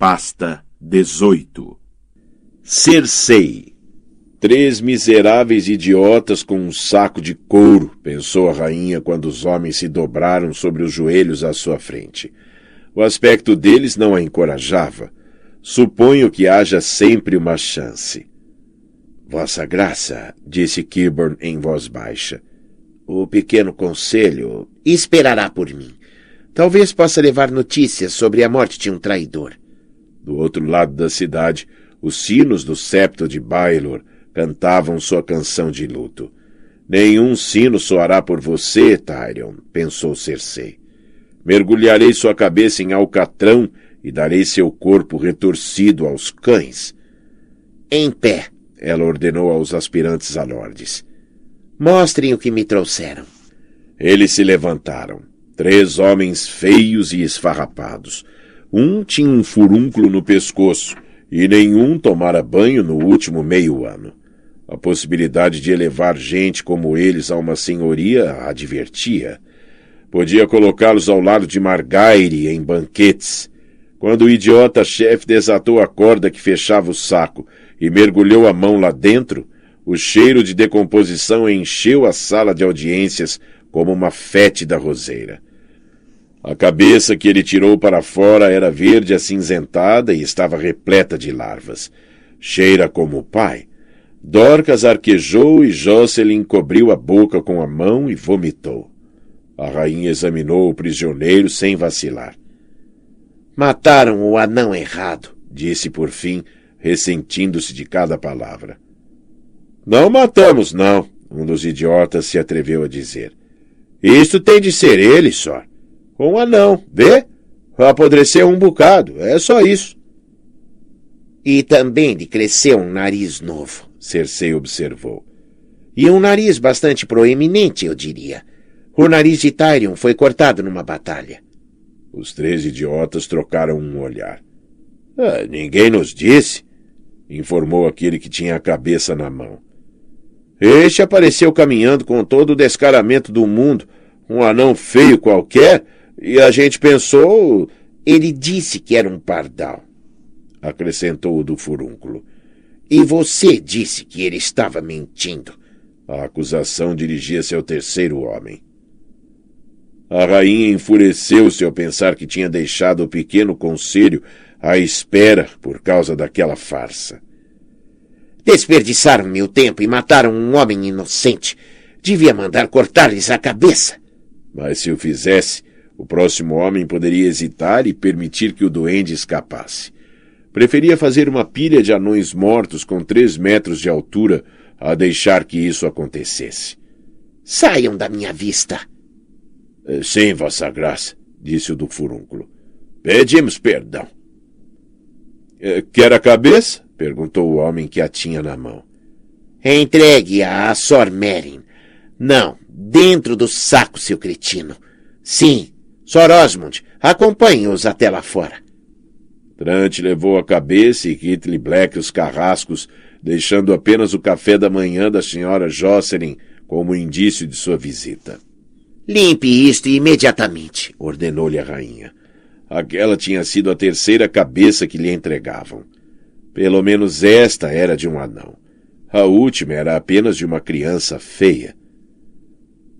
Pasta 18 Cersei Três miseráveis idiotas com um saco de couro, pensou a rainha quando os homens se dobraram sobre os joelhos à sua frente. O aspecto deles não a encorajava. Suponho que haja sempre uma chance. Vossa Graça, disse Kilburn em voz baixa, o pequeno conselho esperará por mim. Talvez possa levar notícias sobre a morte de um traidor. Do outro lado da cidade, os sinos do septo de Baelor cantavam sua canção de luto. Nenhum sino soará por você, Tyrion, pensou Cersei. Mergulharei sua cabeça em alcatrão e darei seu corpo retorcido aos cães. Em pé, ela ordenou aos aspirantes a lordes. Mostrem o que me trouxeram. Eles se levantaram. Três homens feios e esfarrapados. Um tinha um furúnculo no pescoço e nenhum tomara banho no último meio ano. A possibilidade de elevar gente como eles a uma senhoria a divertia. Podia colocá-los ao lado de Margaire em banquetes. Quando o idiota-chefe desatou a corda que fechava o saco e mergulhou a mão lá dentro, o cheiro de decomposição encheu a sala de audiências como uma fétida roseira. A cabeça que ele tirou para fora era verde acinzentada e estava repleta de larvas. Cheira como o pai. Dorcas arquejou e Jocelyn cobriu a boca com a mão e vomitou. A rainha examinou o prisioneiro sem vacilar. Mataram o anão errado, disse por fim, ressentindo-se de cada palavra. Não matamos, não, um dos idiotas se atreveu a dizer. Isto tem de ser ele, só. Com um anão, vê? Apodreceu um bocado, é só isso. E também lhe cresceu um nariz novo. Cersei observou. E um nariz bastante proeminente, eu diria. O nariz de Tyrion foi cortado numa batalha. Os três idiotas trocaram um olhar. Ah, ninguém nos disse, informou aquele que tinha a cabeça na mão. Este apareceu caminhando com todo o descaramento do mundo, um anão feio qualquer, e a gente pensou. Ele disse que era um pardal, acrescentou o do furúnculo. E você disse que ele estava mentindo. A acusação dirigia-se ao terceiro homem. A rainha enfureceu-se ao pensar que tinha deixado o pequeno conselho à espera por causa daquela farsa. Desperdiçaram meu tempo e mataram um homem inocente. Devia mandar cortar-lhes a cabeça. Mas se o fizesse, o próximo homem poderia hesitar e permitir que o duende escapasse. Preferia fazer uma pilha de anões mortos com três metros de altura a deixar que isso acontecesse. Saiam da minha vista! Eh, sim, Vossa Graça, disse o do furúnculo. Pedimos perdão. Eh, quer a cabeça? perguntou o homem que a tinha na mão. Entregue-a a Sor Merin. Não, dentro do saco, seu cretino. Sim, Sor Osmond, acompanhe-os até lá fora. Trant levou a cabeça e Kittley Black os carrascos, deixando apenas o café da manhã da senhora Jocelyn como indício de sua visita. Limpe isto imediatamente, ordenou-lhe a rainha. Aquela tinha sido a terceira cabeça que lhe entregavam. Pelo menos esta era de um anão. A última era apenas de uma criança feia.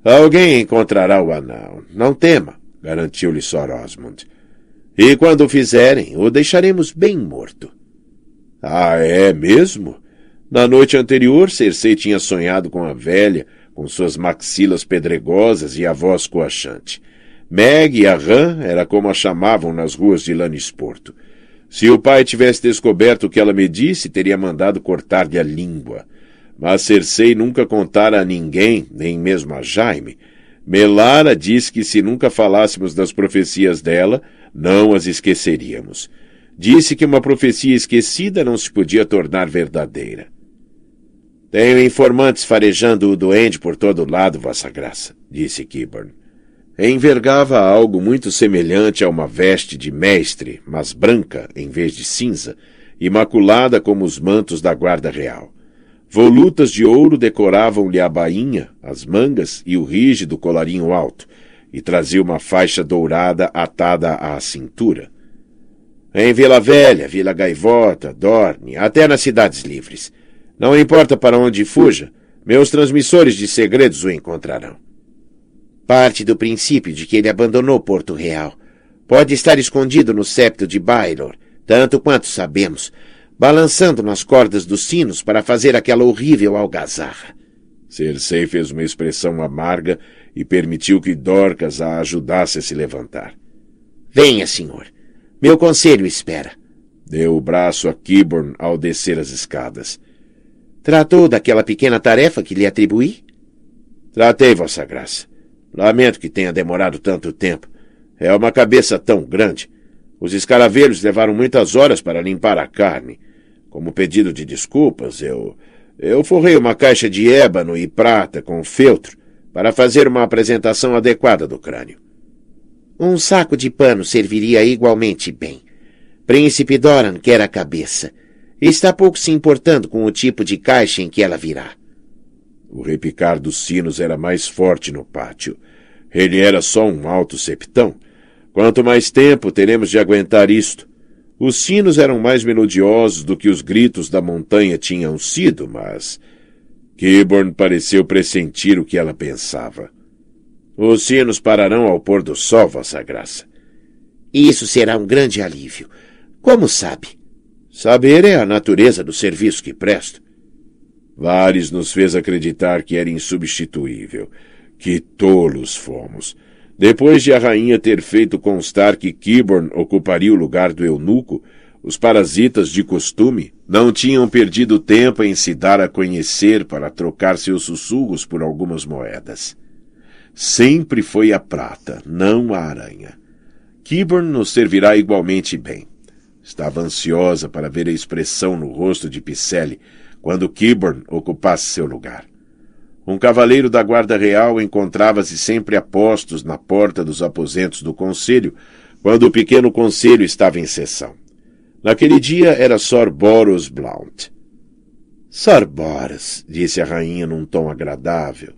Alguém encontrará o anão, não tema, garantiu-lhe Sor Osmond. E quando fizerem, o deixaremos bem morto. Ah, é mesmo? Na noite anterior, Cersei tinha sonhado com a velha, com suas maxilas pedregosas e a voz coachante. Meg e a Ram era como a chamavam nas ruas de Lannisporto. Se o pai tivesse descoberto o que ela me disse, teria mandado cortar-lhe a língua. Mas Cersei nunca contara a ninguém, nem mesmo a Jaime. Melara disse que se nunca falássemos das profecias dela, não as esqueceríamos. Disse que uma profecia esquecida não se podia tornar verdadeira. Tenho informantes farejando o duende por todo lado, Vossa Graça, disse Kiburn. Envergava algo muito semelhante a uma veste de mestre, mas branca em vez de cinza, imaculada como os mantos da guarda real. Volutas de ouro decoravam-lhe a bainha, as mangas e o rígido colarinho alto, e trazia uma faixa dourada atada à cintura. Em Vila Velha, Vila Gaivota, Dorne, até nas cidades livres. Não importa para onde fuja, meus transmissores de segredos o encontrarão. Parte do princípio de que ele abandonou Porto Real. Pode estar escondido no septo de Baylor, tanto quanto sabemos, balançando nas cordas dos sinos para fazer aquela horrível algazarra. Cersei fez uma expressão amarga e permitiu que Dorcas a ajudasse a se levantar. Venha, senhor. Meu conselho espera. Deu o braço a Kiborn ao descer as escadas. Tratou daquela pequena tarefa que lhe atribuí? Tratei, Vossa Graça. Lamento que tenha demorado tanto tempo. É uma cabeça tão grande. Os escaravelhos levaram muitas horas para limpar a carne. Como pedido de desculpas, eu. Eu forrei uma caixa de ébano e prata com feltro para fazer uma apresentação adequada do crânio. Um saco de pano serviria igualmente bem. Príncipe Doran quer a cabeça. Está pouco se importando com o tipo de caixa em que ela virá. O repicar dos sinos era mais forte no pátio. Ele era só um alto septão. Quanto mais tempo teremos de aguentar isto? Os sinos eram mais melodiosos do que os gritos da montanha tinham sido, mas. Kiborn pareceu pressentir o que ela pensava. Os sinos pararão ao pôr do sol, Vossa Graça. Isso será um grande alívio. Como sabe? Saber é a natureza do serviço que presto. Vares nos fez acreditar que era insubstituível. Que tolos fomos. Depois de a rainha ter feito constar que Kiborn ocuparia o lugar do eunuco, os parasitas de costume não tinham perdido tempo em se dar a conhecer para trocar seus sussurros por algumas moedas. Sempre foi a prata, não a aranha. Kiborn nos servirá igualmente bem. Estava ansiosa para ver a expressão no rosto de Picelli quando Kiborn ocupasse seu lugar. Um cavaleiro da Guarda Real encontrava-se sempre a postos na porta dos aposentos do conselho, quando o pequeno conselho estava em sessão. Naquele dia era Sor Boros Blount. Sor Boros, disse a rainha num tom agradável.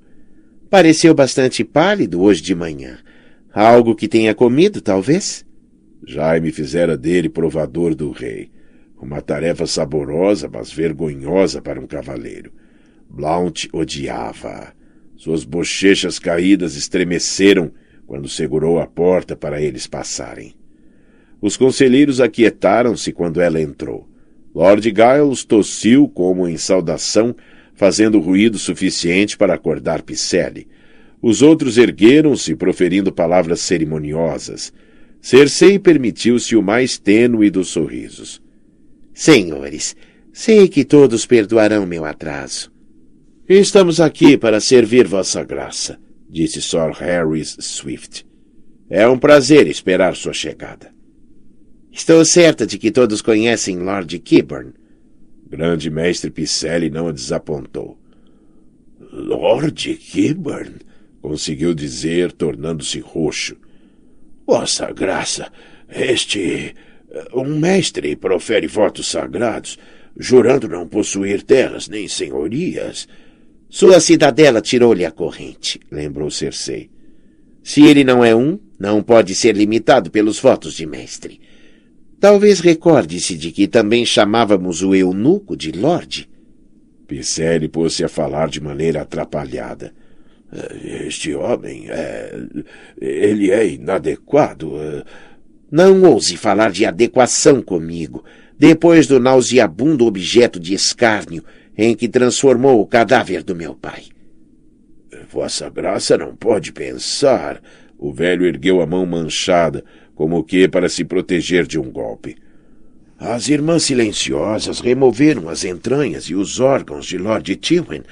Pareceu bastante pálido hoje de manhã. Algo que tenha comido, talvez? Jaime fizera dele provador do rei. Uma tarefa saborosa, mas vergonhosa para um cavaleiro. Blount odiava. Suas bochechas caídas estremeceram quando segurou a porta para eles passarem. Os conselheiros aquietaram-se quando ela entrou. Lord Giles tossiu como em saudação, fazendo ruído suficiente para acordar Picelli. Os outros ergueram-se, proferindo palavras cerimoniosas. Cersei permitiu-se o mais tênue dos sorrisos. Senhores, sei que todos perdoarão meu atraso. Estamos aqui para servir Vossa Graça, disse Sir Harris Swift. É um prazer esperar sua chegada. Estou certa de que todos conhecem Lord Kiburn. Grande mestre Picelli não a desapontou. Lord Kiburn? conseguiu dizer, tornando-se roxo. Vossa Graça, este. Um mestre profere votos sagrados, jurando não possuir terras nem senhorias. Sua cidadela tirou-lhe a corrente, lembrou Cersei. Se ele não é um, não pode ser limitado pelos votos de mestre. Talvez recorde-se de que também chamávamos o eunuco de Lorde. Picelli pôs-se a falar de maneira atrapalhada. Este homem é. Ele é inadequado. Não ouse falar de adequação comigo, depois do nauseabundo objeto de escárnio em que transformou o cadáver do meu pai. Vossa Graça não pode pensar. O velho ergueu a mão manchada, como que para se proteger de um golpe. As irmãs silenciosas removeram as entranhas e os órgãos de Lord Tywin,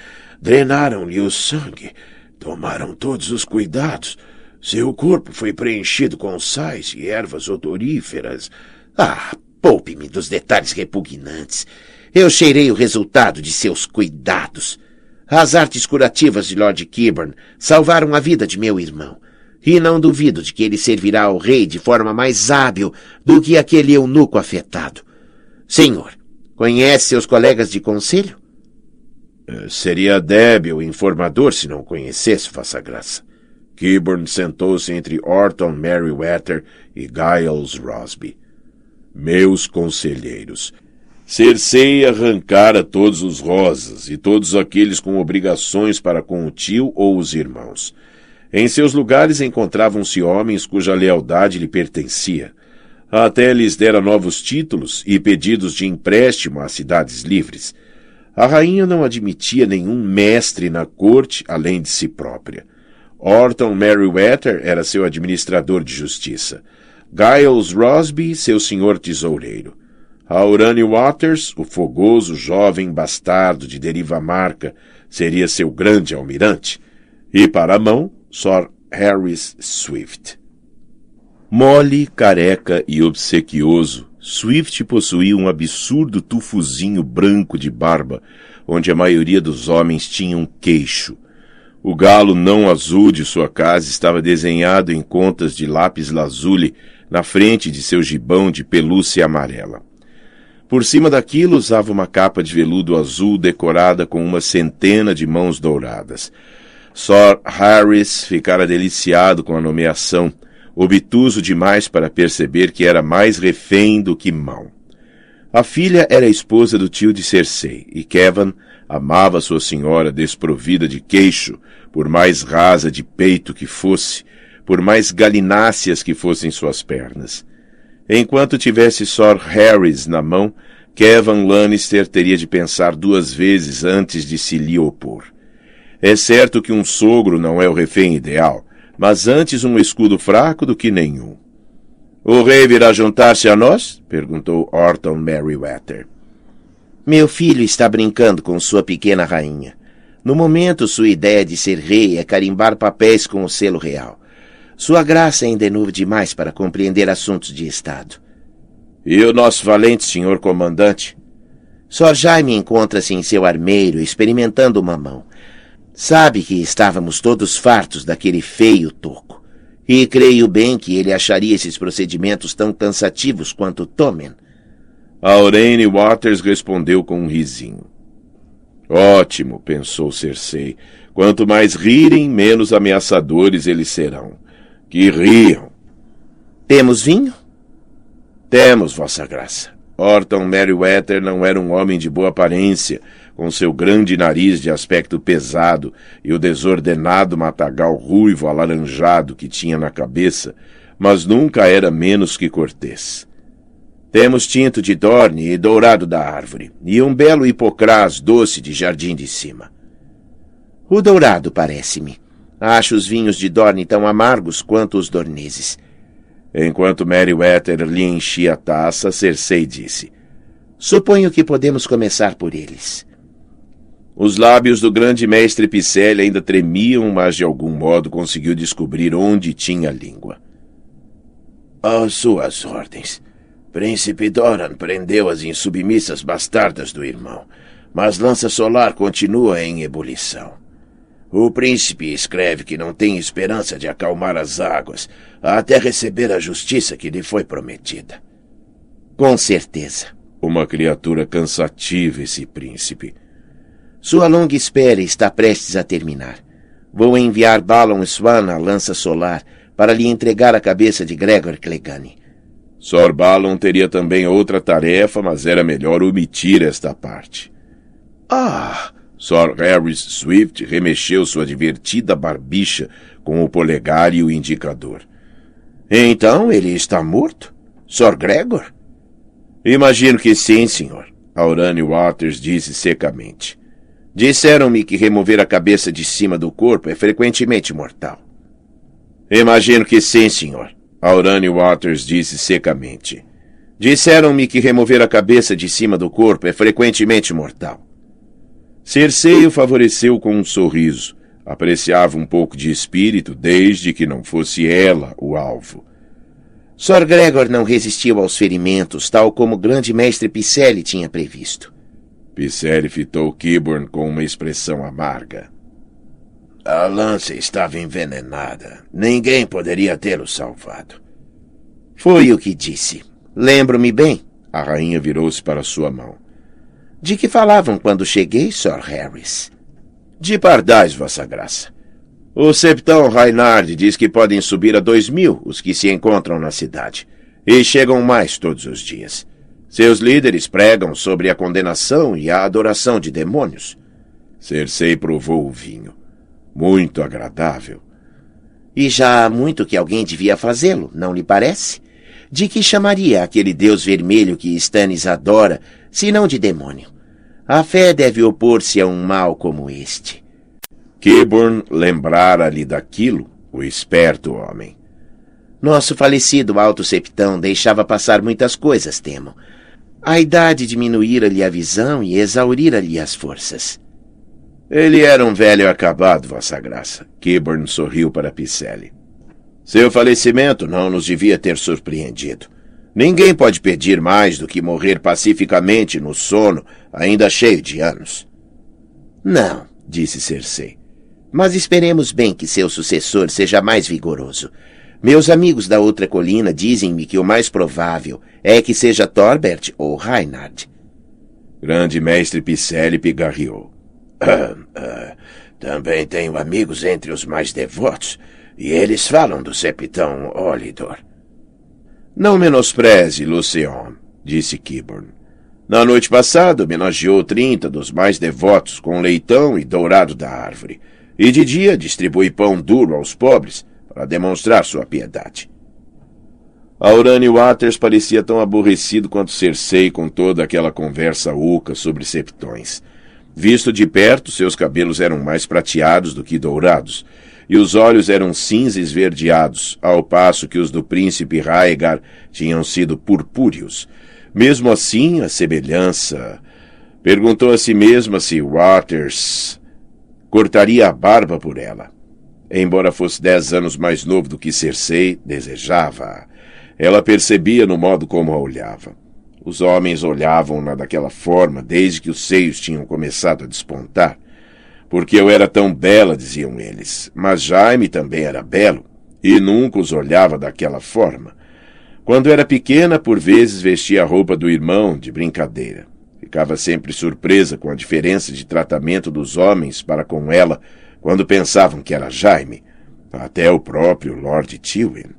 drenaram-lhe o sangue, tomaram todos os cuidados. Seu corpo foi preenchido com sais e ervas odoríferas. Ah, poupe-me dos detalhes repugnantes. Eu cheirei o resultado de seus cuidados. As artes curativas de Lord Kiburn salvaram a vida de meu irmão. E não duvido de que ele servirá ao rei de forma mais hábil do que aquele eunuco afetado. Senhor, conhece seus colegas de conselho? Eh, seria débil informador se não conhecesse, faça graça. Kiburn sentou-se entre Orton Merryweather e Giles Rosby. meus conselheiros. Cersei arrancara todos os rosas e todos aqueles com obrigações para com o tio ou os irmãos. Em seus lugares encontravam-se homens cuja lealdade lhe pertencia. Até lhes dera novos títulos e pedidos de empréstimo às cidades livres. A rainha não admitia nenhum mestre na corte além de si própria. Orton Merryweather era seu administrador de justiça. Giles Rosby, seu senhor tesoureiro. Aurane Waters, o fogoso jovem bastardo de deriva marca, seria seu grande almirante. E para a mão, Sir Harris Swift. Mole, careca e obsequioso, Swift possuía um absurdo tufuzinho branco de barba, onde a maioria dos homens tinha um queixo. O galo não azul de sua casa estava desenhado em contas de lápis lazuli na frente de seu gibão de pelúcia amarela. Por cima daquilo usava uma capa de veludo azul decorada com uma centena de mãos douradas. Sir Harris ficara deliciado com a nomeação, obtuso demais para perceber que era mais refém do que mão. A filha era esposa do tio de Cersei, e Kevin amava sua senhora desprovida de queixo, por mais rasa de peito que fosse, por mais galináceas que fossem suas pernas. Enquanto tivesse Sir Harris na mão, Kevin Lannister teria de pensar duas vezes antes de se lhe opor. É certo que um sogro não é o refém ideal, mas antes um escudo fraco do que nenhum. O rei virá juntar-se a nós? perguntou Orton Merryweather. Meu filho está brincando com sua pequena rainha. No momento, sua ideia de ser rei é carimbar papéis com o selo real. Sua graça ainda é novo demais para compreender assuntos de Estado. E o nosso valente senhor comandante? Só Jaime encontra-se em seu armeiro, experimentando uma mão. Sabe que estávamos todos fartos daquele feio toco. E creio bem que ele acharia esses procedimentos tão cansativos quanto Tomen. Aurene Waters respondeu com um risinho. Ótimo, pensou Cersei. Quanto mais rirem, menos ameaçadores eles serão. Que riam. Temos vinho? Temos, Vossa Graça. Orton Merryweather não era um homem de boa aparência, com seu grande nariz de aspecto pesado e o desordenado matagal ruivo alaranjado que tinha na cabeça, mas nunca era menos que cortês. Temos tinto de dorne e dourado da árvore, e um belo hipocrás doce de jardim de cima. O dourado parece-me. Acho os vinhos de Dorne tão amargos quanto os dorneses. Enquanto Meriwether lhe enchia a taça, Cersei disse: Suponho que podemos começar por eles. Os lábios do grande mestre Picelli ainda tremiam, mas de algum modo conseguiu descobrir onde tinha a língua. Às suas ordens. Príncipe Doran prendeu as insubmissas bastardas do irmão, mas Lança Solar continua em ebulição. O príncipe escreve que não tem esperança de acalmar as águas até receber a justiça que lhe foi prometida. Com certeza. Uma criatura cansativa, esse príncipe. Sua longa espera está prestes a terminar. Vou enviar Balon Swan à lança solar para lhe entregar a cabeça de Gregor Clegane. Sor Balon teria também outra tarefa, mas era melhor omitir esta parte. Ah! Sir Harris Swift remexeu sua divertida barbicha com o polegar e o indicador. Então ele está morto? Sir Gregor? Imagino que sim, senhor. Aurane Waters disse secamente. Disseram-me que remover a cabeça de cima do corpo é frequentemente mortal. Imagino que sim, senhor. Aurane Waters disse secamente. Disseram-me que remover a cabeça de cima do corpo é frequentemente mortal. Cersei o favoreceu com um sorriso. Apreciava um pouco de espírito, desde que não fosse ela o alvo. Sor Gregor não resistiu aos ferimentos, tal como o grande mestre Picelli tinha previsto. Picelli fitou Kiburn com uma expressão amarga. A lança estava envenenada. Ninguém poderia tê-lo salvado. Foi o que disse. Lembro-me bem. A rainha virou-se para sua mão. De que falavam quando cheguei, Sir Harris? De pardais, Vossa Graça. O septão Reinhard diz que podem subir a dois mil os que se encontram na cidade. E chegam mais todos os dias. Seus líderes pregam sobre a condenação e a adoração de demônios. Cersei provou o vinho. Muito agradável. E já há muito que alguém devia fazê-lo, não lhe parece? De que chamaria aquele deus vermelho que Stannis adora, se não de demônio? A fé deve opor-se a um mal como este. Kiburn lembrara-lhe daquilo, o esperto homem. Nosso falecido alto septão deixava passar muitas coisas, temo. A idade diminuíra-lhe a visão e exaurira-lhe as forças. Ele era um velho acabado, Vossa Graça. Kiburn sorriu para Picelli. Seu falecimento não nos devia ter surpreendido. Ninguém pode pedir mais do que morrer pacificamente no sono, ainda cheio de anos. Não, disse Cersei. Mas esperemos bem que seu sucessor seja mais vigoroso. Meus amigos da outra colina dizem-me que o mais provável é que seja Torbert ou Reinhard. Grande mestre Picelli pigarreou. Ah, ah, também tenho amigos entre os mais devotos, e eles falam do septão Olidor. Não menospreze, Lucion, disse Kiburn. Na noite passada homenageou trinta dos mais devotos com leitão e dourado da árvore, e de dia distribui pão duro aos pobres para demonstrar sua piedade. Aurani Waters parecia tão aborrecido quanto Cersei com toda aquela conversa oca sobre septões. Visto de perto, seus cabelos eram mais prateados do que dourados, e os olhos eram cinza esverdeados, ao passo que os do príncipe Raegar tinham sido purpúreos. Mesmo assim, a semelhança. Perguntou a si mesma se Waters cortaria a barba por ela. Embora fosse dez anos mais novo do que Cersei, desejava. Ela percebia no modo como a olhava. Os homens olhavam-na daquela forma desde que os seios tinham começado a despontar. Porque eu era tão bela, diziam eles. Mas Jaime também era belo, e nunca os olhava daquela forma. Quando era pequena, por vezes vestia a roupa do irmão, de brincadeira. Ficava sempre surpresa com a diferença de tratamento dos homens para com ela quando pensavam que era Jaime, até o próprio Lord Tywin.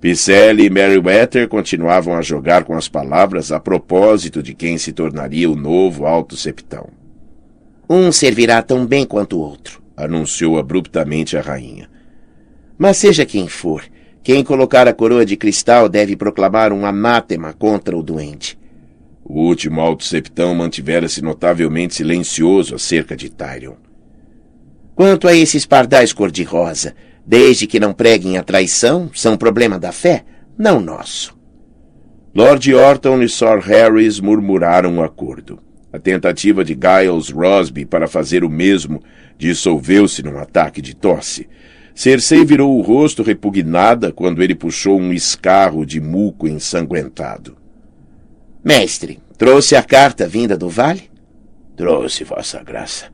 Picelli e Meriwether continuavam a jogar com as palavras a propósito de quem se tornaria o novo Alto Septão. Um servirá tão bem quanto o outro, anunciou abruptamente a rainha. Mas seja quem for, quem colocar a coroa de cristal deve proclamar um anátema contra o doente. O último alto septão mantivera-se notavelmente silencioso acerca de Tyrion. Quanto a esses pardais cor-de-rosa, desde que não preguem a traição, são problema da fé, não nosso. Lord Orton e Sir Harris murmuraram um acordo. A tentativa de Giles Rosby para fazer o mesmo dissolveu-se num ataque de tosse. Cersei virou o rosto repugnada quando ele puxou um escarro de muco ensanguentado. Mestre, trouxe a carta vinda do vale? Trouxe, Vossa Graça.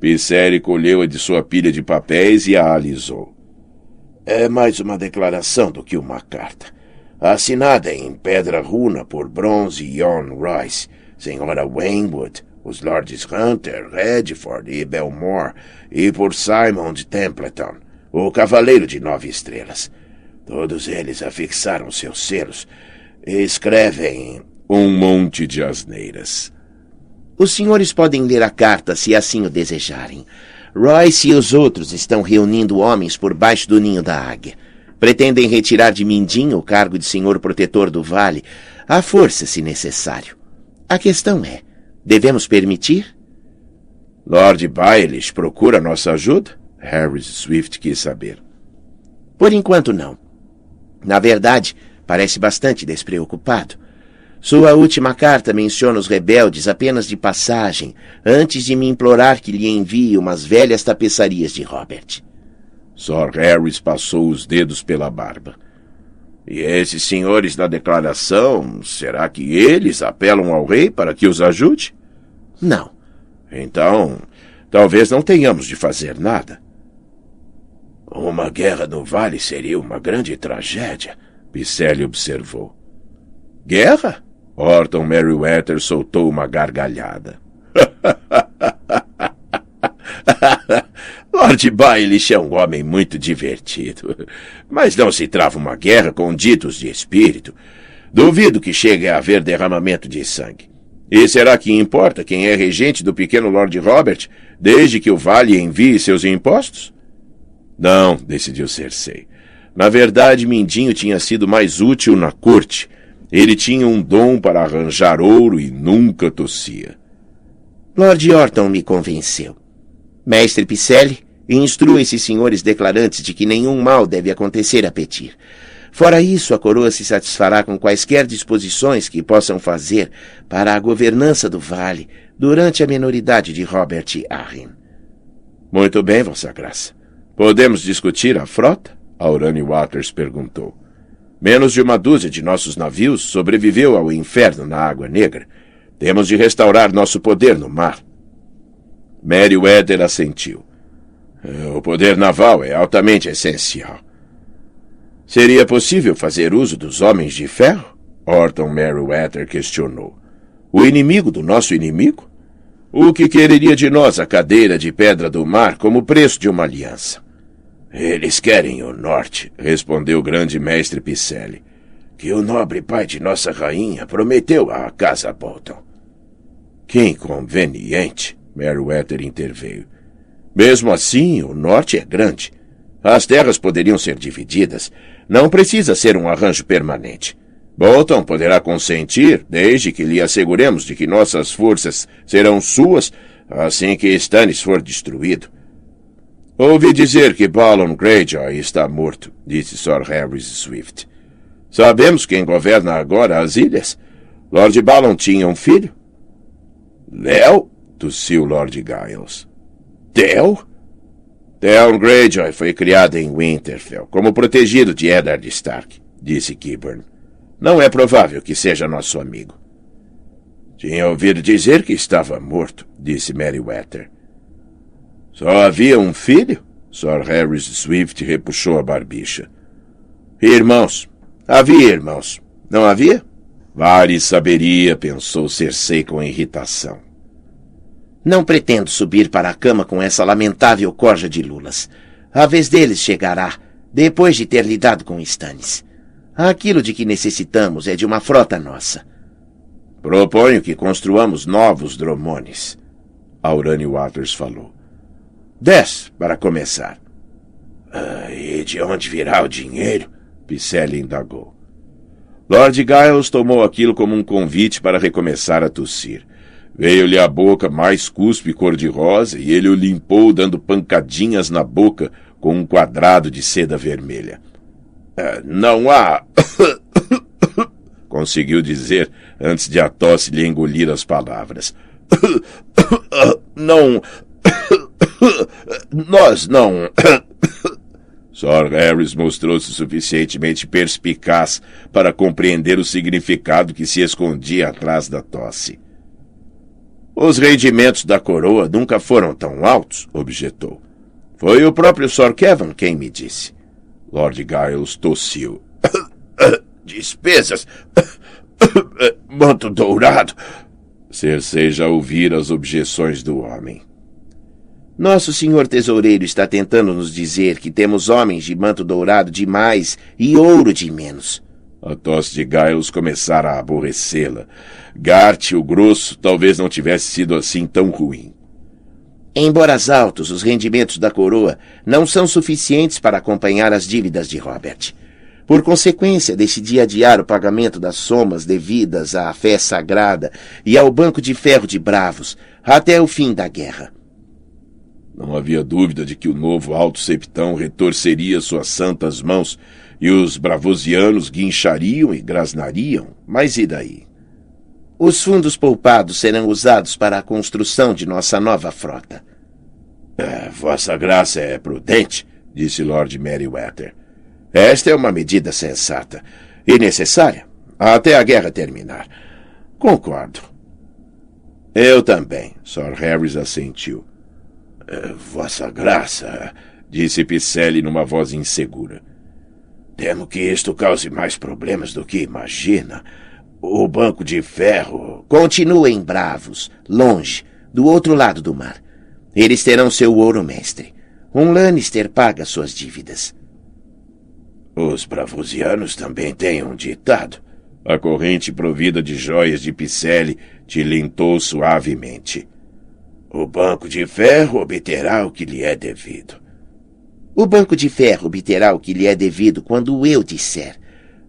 Pisséri colheu-a de sua pilha de papéis e a alisou. É mais uma declaração do que uma carta. Assinada em pedra runa por Bronze e Jon Royce, Senhora Wainwood, os Lords Hunter, Redford e Belmore, e por Simon de Templeton, o Cavaleiro de Nove Estrelas. Todos eles afixaram seus selos e escrevem um monte de asneiras. Os senhores podem ler a carta se assim o desejarem. Royce e os outros estão reunindo homens por baixo do ninho da águia. Pretendem retirar de Mindinho o cargo de senhor protetor do vale, à força, se necessário. A questão é: devemos permitir? Lord Baelish procura nossa ajuda? Harris Swift quis saber. Por enquanto, não. Na verdade, parece bastante despreocupado. Sua última carta menciona os rebeldes apenas de passagem, antes de me implorar que lhe envie umas velhas tapeçarias de Robert. Sir Harris passou os dedos pela barba. E esses senhores da declaração, será que eles apelam ao rei para que os ajude? Não. Então, talvez não tenhamos de fazer nada. Uma guerra no vale seria uma grande tragédia, Picelli observou. Guerra? Orton Merriweather soltou uma gargalhada. Lord Baelish é um homem muito divertido, mas não se trava uma guerra com ditos de espírito. Duvido que chegue a haver derramamento de sangue. E será que importa quem é regente do pequeno Lord Robert, desde que o Vale envie seus impostos? Não, decidiu Cersei. Na verdade, Mindinho tinha sido mais útil na corte. Ele tinha um dom para arranjar ouro e nunca tossia. Lord Orton me convenceu. Mestre Picelli, instrua esses senhores declarantes de que nenhum mal deve acontecer a Petir. Fora isso, a coroa se satisfará com quaisquer disposições que possam fazer para a governança do vale durante a menoridade de Robert Arryn. Muito bem, Vossa Graça. Podemos discutir a frota? Aurani Waters perguntou. Menos de uma dúzia de nossos navios sobreviveu ao inferno na Água Negra. Temos de restaurar nosso poder no mar. Meriwether assentiu. O poder naval é altamente essencial. Seria possível fazer uso dos homens de ferro? Orton Merriweather questionou. O inimigo do nosso inimigo? O que quereria de nós a cadeira de pedra do mar como preço de uma aliança? Eles querem o norte, respondeu o grande mestre Picelli, que o nobre pai de nossa rainha prometeu à casa Bolton. Que inconveniente, Merriweather interveio. Mesmo assim, o norte é grande. As terras poderiam ser divididas. Não precisa ser um arranjo permanente. Bolton poderá consentir, desde que lhe asseguremos de que nossas forças serão suas assim que Stannis for destruído. Ouvi dizer que Balon Greyjoy está morto, disse Sir Harris Swift. Sabemos quem governa agora as ilhas. Lord Balon tinha um filho? Léo? tossiu Lord Giles. Del? Theon Greyjoy foi criado em Winterfell como protegido de Eddard Stark, disse Kiburn. Não é provável que seja nosso amigo. Tinha ouvido dizer que estava morto, disse Meriwether. Só havia um filho? Sir Harris Swift repuxou a barbicha. Irmãos. Havia irmãos. Não havia? Varys saberia, pensou Cersei com irritação. Não pretendo subir para a cama com essa lamentável corja de lulas. A vez deles chegará, depois de ter lidado com Stannis. Aquilo de que necessitamos é de uma frota nossa. Proponho que construamos novos dromones. Aurani Waters falou. Dez, para começar. Ah, e de onde virá o dinheiro? Picelli indagou. Lord Giles tomou aquilo como um convite para recomeçar a tossir. Veio-lhe à boca mais cuspe cor-de-rosa e ele o limpou dando pancadinhas na boca com um quadrado de seda vermelha. Uh, não há. Conseguiu dizer antes de a tosse lhe engolir as palavras. não. Nós não. Sir Harris mostrou-se suficientemente perspicaz para compreender o significado que se escondia atrás da tosse. Os rendimentos da coroa nunca foram tão altos, objetou. Foi o próprio Sir Kevin quem me disse. Lord Giles tossiu. Despesas. Manto dourado. Cersei já ouvira as objeções do homem. Nosso senhor tesoureiro está tentando nos dizer que temos homens de manto dourado de mais e ouro de menos. A tosse de Giles começara a aborrecê-la. Gart, o grosso, talvez não tivesse sido assim tão ruim. Embora altos, os rendimentos da coroa não são suficientes para acompanhar as dívidas de Robert. Por consequência, decidi adiar o pagamento das somas devidas à fé sagrada e ao Banco de Ferro de Bravos até o fim da guerra. Não havia dúvida de que o novo alto septão retorceria suas santas mãos e os bravosianos guinchariam e grasnariam, mas e daí? Os fundos poupados serão usados para a construção de nossa nova frota. É, vossa Graça é prudente, disse Lord Meriwether. Esta é uma medida sensata e necessária até a guerra terminar. Concordo. Eu também, Sir Harris assentiu. É, vossa Graça, disse Picelli numa voz insegura. Temo que isto cause mais problemas do que imagina. O banco de ferro. Continuem bravos, longe, do outro lado do mar. Eles terão seu ouro mestre. Um Lannister paga suas dívidas. Os bravusianos também têm um ditado. A corrente provida de joias de Picelli tilintou suavemente. O Banco de Ferro obterá o que lhe é devido. O Banco de Ferro obterá o que lhe é devido quando eu disser.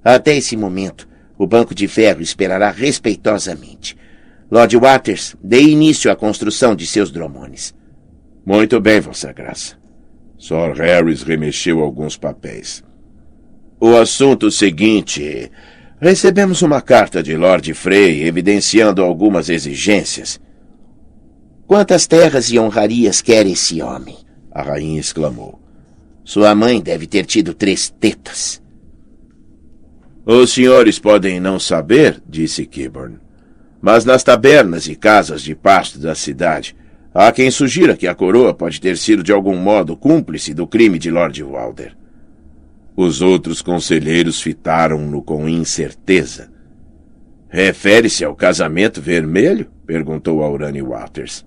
Até esse momento, o Banco de Ferro esperará respeitosamente. Lord Waters, dê início à construção de seus dromones. Muito bem, Vossa Graça. Sir Harris remexeu alguns papéis. O assunto seguinte. Recebemos uma carta de Lord Frey evidenciando algumas exigências. Quantas terras e honrarias quer esse homem? A rainha exclamou. Sua mãe deve ter tido três tetas. Os senhores podem não saber, disse Kiburn, mas nas tabernas e casas de pasto da cidade há quem sugira que a coroa pode ter sido de algum modo cúmplice do crime de Lord Walder. Os outros conselheiros fitaram-no com incerteza. Refere-se ao casamento vermelho? perguntou Aurani Waters.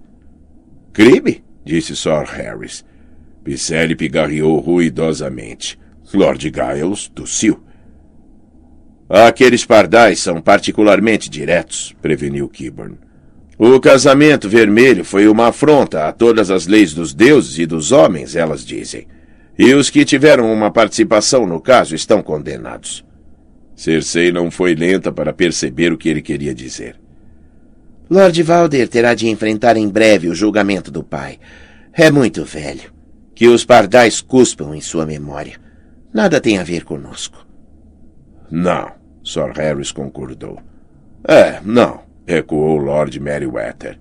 Crime? disse Sir Harris. Picelli pigarreou ruidosamente. Lord Giles tossiu. Aqueles pardais são particularmente diretos, preveniu Kiburn. O casamento vermelho foi uma afronta a todas as leis dos deuses e dos homens, elas dizem. E os que tiveram uma participação no caso estão condenados. Cersei não foi lenta para perceber o que ele queria dizer. Lord Valder terá de enfrentar em breve o julgamento do pai. É muito velho. Que os pardais cuspam em sua memória. Nada tem a ver conosco. Não, Sir Harris concordou. É, não, ecoou Lord Merryweather.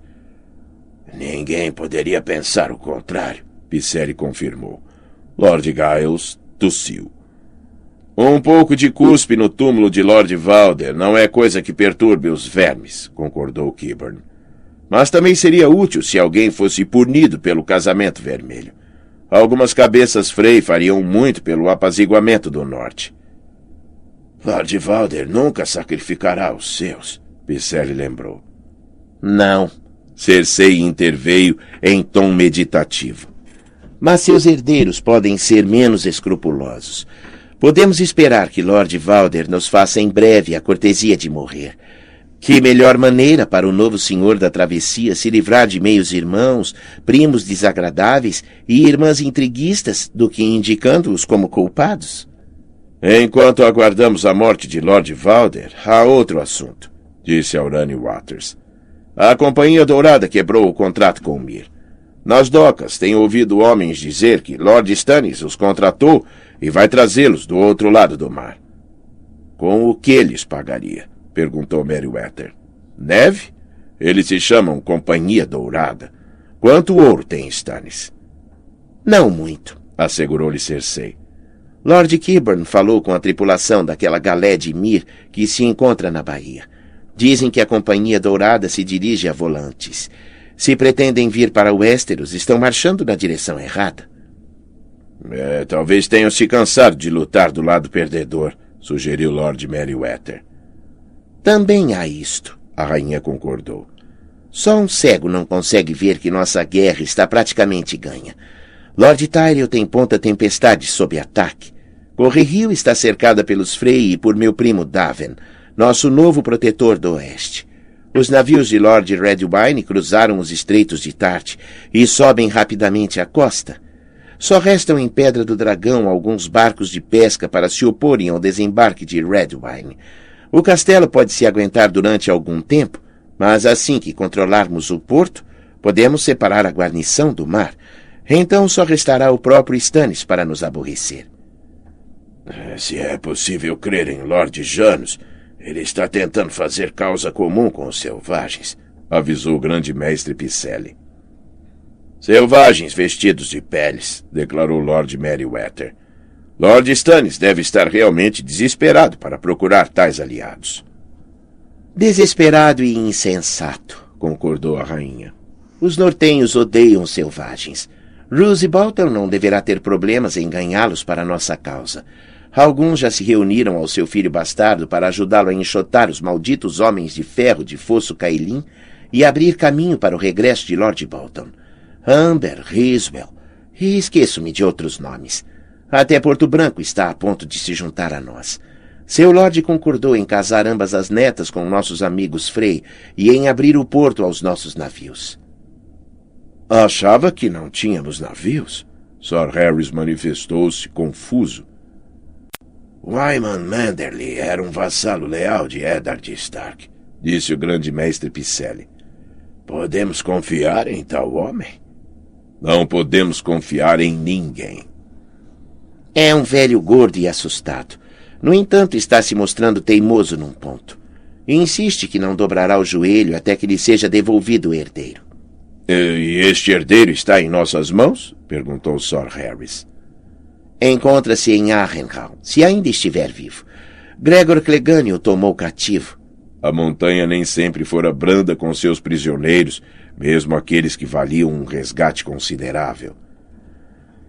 Ninguém poderia pensar o contrário, Picelli confirmou. Lord Giles tossiu. Um pouco de cuspe no túmulo de Lord Valder não é coisa que perturbe os vermes, concordou Kiburn. Mas também seria útil se alguém fosse punido pelo casamento vermelho. Algumas cabeças Frey fariam muito pelo apaziguamento do norte. Lord Valder nunca sacrificará os seus, Picelli lembrou. Não. Cersei interveio em tom meditativo. Mas seus herdeiros podem ser menos escrupulosos. Podemos esperar que Lord Valder nos faça em breve a cortesia de morrer. Que melhor maneira para o novo senhor da travessia se livrar de meios irmãos, primos desagradáveis e irmãs intriguistas do que indicando-os como culpados? Enquanto aguardamos a morte de Lord Valder, há outro assunto, disse Aurani Waters. A Companhia Dourada quebrou o contrato com o Mir. Nas docas, tenho ouvido homens dizer que Lord Stannis os contratou e vai trazê-los do outro lado do mar. Com o que lhes pagaria? Perguntou Meriwether. Neve? Eles se chamam Companhia Dourada. Quanto ouro tem Stannis? Não muito, assegurou-lhe Cersei. Lord Kiburn falou com a tripulação daquela galé de Mir que se encontra na Bahia. Dizem que a Companhia Dourada se dirige a Volantes. Se pretendem vir para Westeros, estão marchando na direção errada. É, talvez tenham se cansado de lutar do lado perdedor, sugeriu Lord Merryweather. Também há isto, a rainha concordou. Só um cego não consegue ver que nossa guerra está praticamente ganha. Lord Tyrell tem Ponta Tempestade sob ataque. Corre Rio está cercada pelos Frey e por meu primo Daven, nosso novo protetor do Oeste. Os navios de Lord Redwine cruzaram os estreitos de Tarte e sobem rapidamente a costa. Só restam em Pedra do Dragão alguns barcos de pesca para se oporem ao desembarque de Redwine. O castelo pode se aguentar durante algum tempo, mas assim que controlarmos o porto, podemos separar a guarnição do mar. Então só restará o próprio Stannis para nos aborrecer. Se é possível crer em Lord Janus, ele está tentando fazer causa comum com os selvagens, avisou o grande mestre Picelli. Selvagens vestidos de peles, declarou Lord Merryweather. Lord Stannis deve estar realmente desesperado para procurar tais aliados. Desesperado e insensato, concordou a rainha. Os nortenhos odeiam os selvagens. Roose Bolton não deverá ter problemas em ganhá-los para nossa causa. Alguns já se reuniram ao seu filho bastardo para ajudá-lo a enxotar os malditos homens de ferro de Fosso Cailin e abrir caminho para o regresso de Lord Bolton. Amber, Riswell E esqueço-me de outros nomes. Até Porto Branco está a ponto de se juntar a nós. Seu Lorde concordou em casar ambas as netas com nossos amigos Frei e em abrir o porto aos nossos navios. Achava que não tínhamos navios? Sir Harris manifestou-se confuso. Wyman Manderley era um vassalo leal de Eddard Stark, disse o grande mestre Picelli. Podemos confiar em tal homem? Não podemos confiar em ninguém. É um velho gordo e assustado. No entanto, está se mostrando teimoso num ponto. E insiste que não dobrará o joelho até que lhe seja devolvido o herdeiro. E este herdeiro está em nossas mãos? perguntou Sir Harris. Encontra-se em Arrenhal, se ainda estiver vivo. Gregor Clegane o tomou cativo. A montanha nem sempre fora branda com seus prisioneiros, mesmo aqueles que valiam um resgate considerável.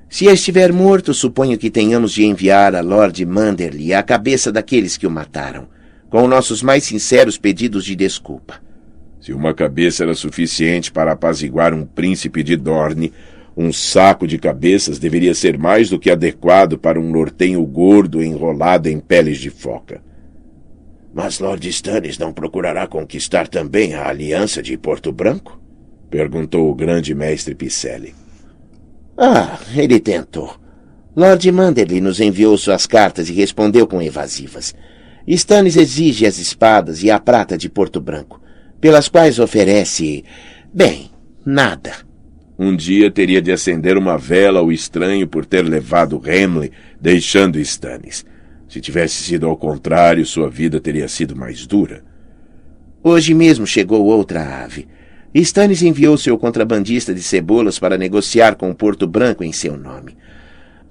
Se estiver morto, suponho que tenhamos de enviar a Lord Manderley a cabeça daqueles que o mataram, com nossos mais sinceros pedidos de desculpa. Se uma cabeça era suficiente para apaziguar um príncipe de Dorne, um saco de cabeças deveria ser mais do que adequado para um nortenho gordo enrolado em peles de foca. Mas Lord Stannis não procurará conquistar também a aliança de Porto Branco? perguntou o grande mestre Picelli. Ah, ele tentou. Lord Manderley nos enviou suas cartas e respondeu com evasivas. Stannis exige as espadas e a prata de Porto Branco pelas quais oferece, bem, nada. Um dia teria de acender uma vela ao estranho por ter levado Hamley, deixando Stannis. Se tivesse sido ao contrário, sua vida teria sido mais dura. Hoje mesmo chegou outra ave. Stannis enviou seu contrabandista de cebolas para negociar com Porto Branco em seu nome.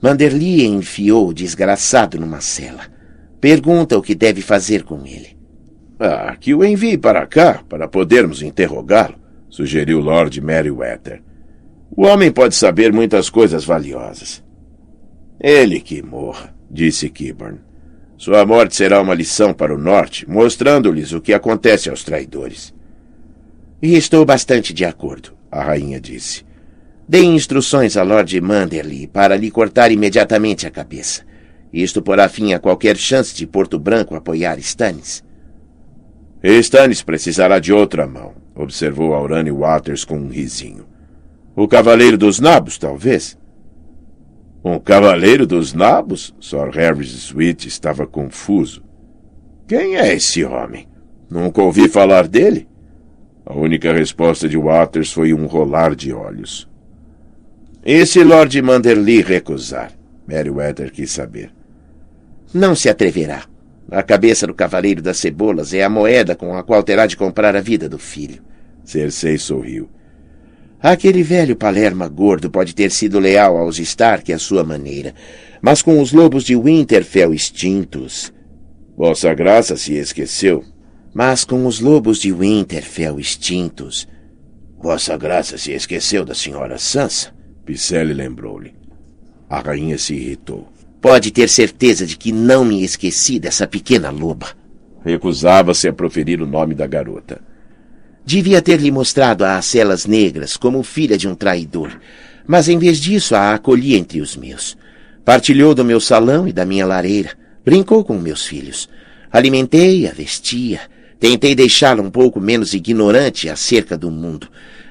Manderly enfiou o desgraçado numa cela. Pergunta o que deve fazer com ele. Ah, que o envie para cá, para podermos interrogá-lo, sugeriu Lord Merryweather. O homem pode saber muitas coisas valiosas. Ele que morra, disse Kiburn. Sua morte será uma lição para o norte, mostrando-lhes o que acontece aos traidores. E estou bastante de acordo, a rainha disse. Dê instruções a Lord Manderley para lhe cortar imediatamente a cabeça. Isto porá fim a qualquer chance de Porto Branco apoiar Stannis. Stannis precisará de outra mão, observou Aurane Waters com um risinho. O Cavaleiro dos Nabos, talvez? Um Cavaleiro dos Nabos? Sir Harris Sweet estava confuso. Quem é esse homem? Nunca ouvi falar dele. A única resposta de Waters foi um rolar de olhos. E se Lord Manderly recusar? Meriwether quis saber. Não se atreverá. A cabeça do Cavaleiro das Cebolas é a moeda com a qual terá de comprar a vida do filho. Cersei sorriu. Aquele velho Palerma gordo pode ter sido leal aos Stark à sua maneira, mas com os lobos de Winterfell extintos. Vossa Graça se esqueceu. Mas com os lobos de Winterfell extintos. Vossa Graça se esqueceu da senhora Sansa. Picelli lembrou-lhe. A rainha se irritou. Pode ter certeza de que não me esqueci dessa pequena loba. Recusava-se a proferir o nome da garota. Devia ter-lhe mostrado a celas negras como filha de um traidor, mas em vez disso a acolhi entre os meus. Partilhou do meu salão e da minha lareira, brincou com meus filhos. Alimentei-a, vestia, tentei deixá-la um pouco menos ignorante acerca do mundo.